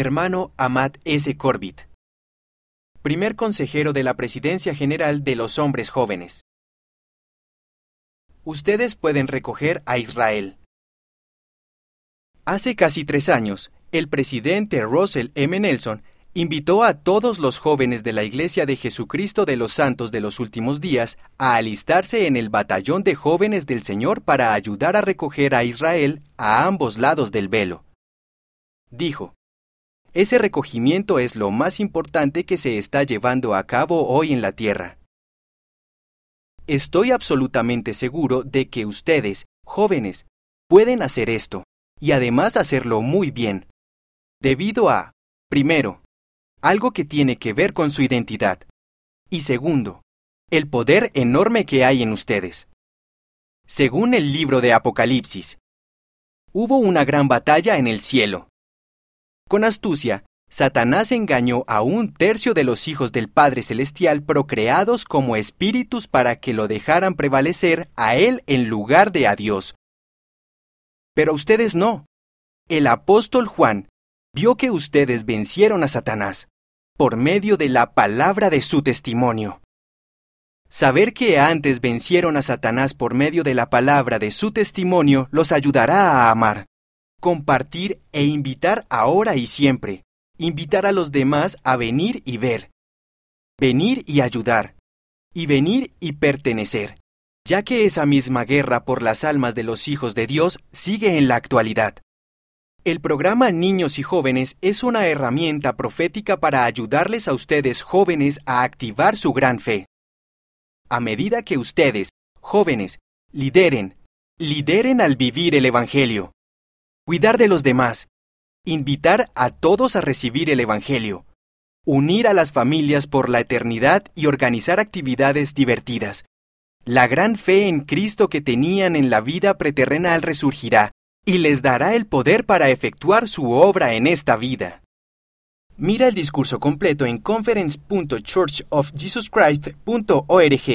Hermano Amat S. Corbett. Primer consejero de la Presidencia General de los Hombres Jóvenes. Ustedes pueden recoger a Israel. Hace casi tres años, el presidente Russell M. Nelson invitó a todos los jóvenes de la Iglesia de Jesucristo de los Santos de los Últimos Días a alistarse en el batallón de jóvenes del Señor para ayudar a recoger a Israel a ambos lados del velo. Dijo, ese recogimiento es lo más importante que se está llevando a cabo hoy en la Tierra. Estoy absolutamente seguro de que ustedes, jóvenes, pueden hacer esto, y además hacerlo muy bien, debido a, primero, algo que tiene que ver con su identidad, y segundo, el poder enorme que hay en ustedes. Según el libro de Apocalipsis, hubo una gran batalla en el cielo. Con astucia, Satanás engañó a un tercio de los hijos del Padre Celestial procreados como espíritus para que lo dejaran prevalecer a Él en lugar de a Dios. Pero ustedes no. El apóstol Juan vio que ustedes vencieron a Satanás por medio de la palabra de su testimonio. Saber que antes vencieron a Satanás por medio de la palabra de su testimonio los ayudará a amar, compartir e invitar ahora y siempre, invitar a los demás a venir y ver, venir y ayudar, y venir y pertenecer, ya que esa misma guerra por las almas de los hijos de Dios sigue en la actualidad. El programa Niños y Jóvenes es una herramienta profética para ayudarles a ustedes jóvenes a activar su gran fe. A medida que ustedes, jóvenes, lideren, lideren al vivir el Evangelio, cuidar de los demás, invitar a todos a recibir el Evangelio, unir a las familias por la eternidad y organizar actividades divertidas. La gran fe en Cristo que tenían en la vida preterrenal resurgirá y les dará el poder para efectuar su obra en esta vida. Mira el discurso completo en conference.churchofjesuschrist.org.